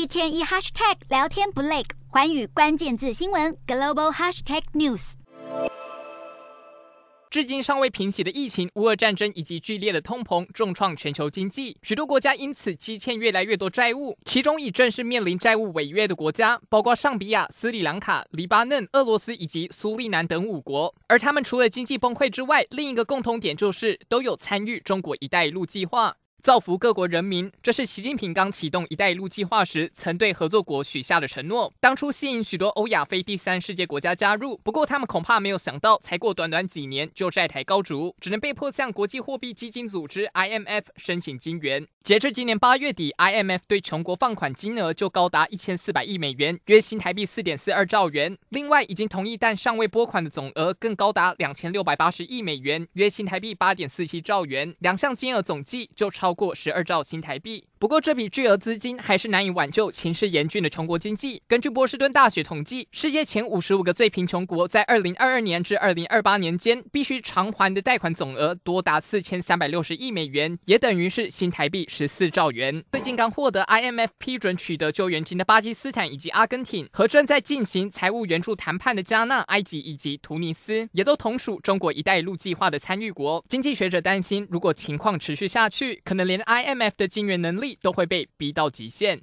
一天一 hashtag 聊天不累，寰宇关键字新闻 global hashtag news。至今尚未平息的疫情、乌俄战争以及剧烈的通膨重创全球经济，许多国家因此积欠越来越多债务。其中，已正式面临债务违约的国家包括尚比亚、斯里兰卡、黎巴嫩、俄罗斯以及苏利南等五国。而他们除了经济崩溃之外，另一个共同点就是都有参与中国“一带一路”计划。造福各国人民，这是习近平刚启动“一带一路”计划时曾对合作国许下的承诺。当初吸引许多欧亚非第三世界国家加入，不过他们恐怕没有想到，才过短短几年就债台高筑，只能被迫向国际货币基金组织 （IMF） 申请金援。截至今年八月底，IMF 对穷国放款金额就高达一千四百亿美元，约新台币四点四二兆元。另外，已经同意但尚未拨款的总额更高达两千六百八十亿美元，约新台币八点四七兆元。两项金额总计就超超过十二兆新台币。不过，这笔巨额资金还是难以挽救情势严峻的穷国经济。根据波士顿大学统计，世界前五十五个最贫穷国在二零二二年至二零二八年间必须偿还的贷款总额多达四千三百六十亿美元，也等于是新台币十四兆元。最近刚获得 IMF 批准取得救援金的巴基斯坦以及阿根廷，和正在进行财务援助谈判的加纳、埃及以及突尼斯，也都同属中国“一带一路”计划的参与国。经济学者担心，如果情况持续下去，可能连 IMF 的金援能力都会被逼到极限。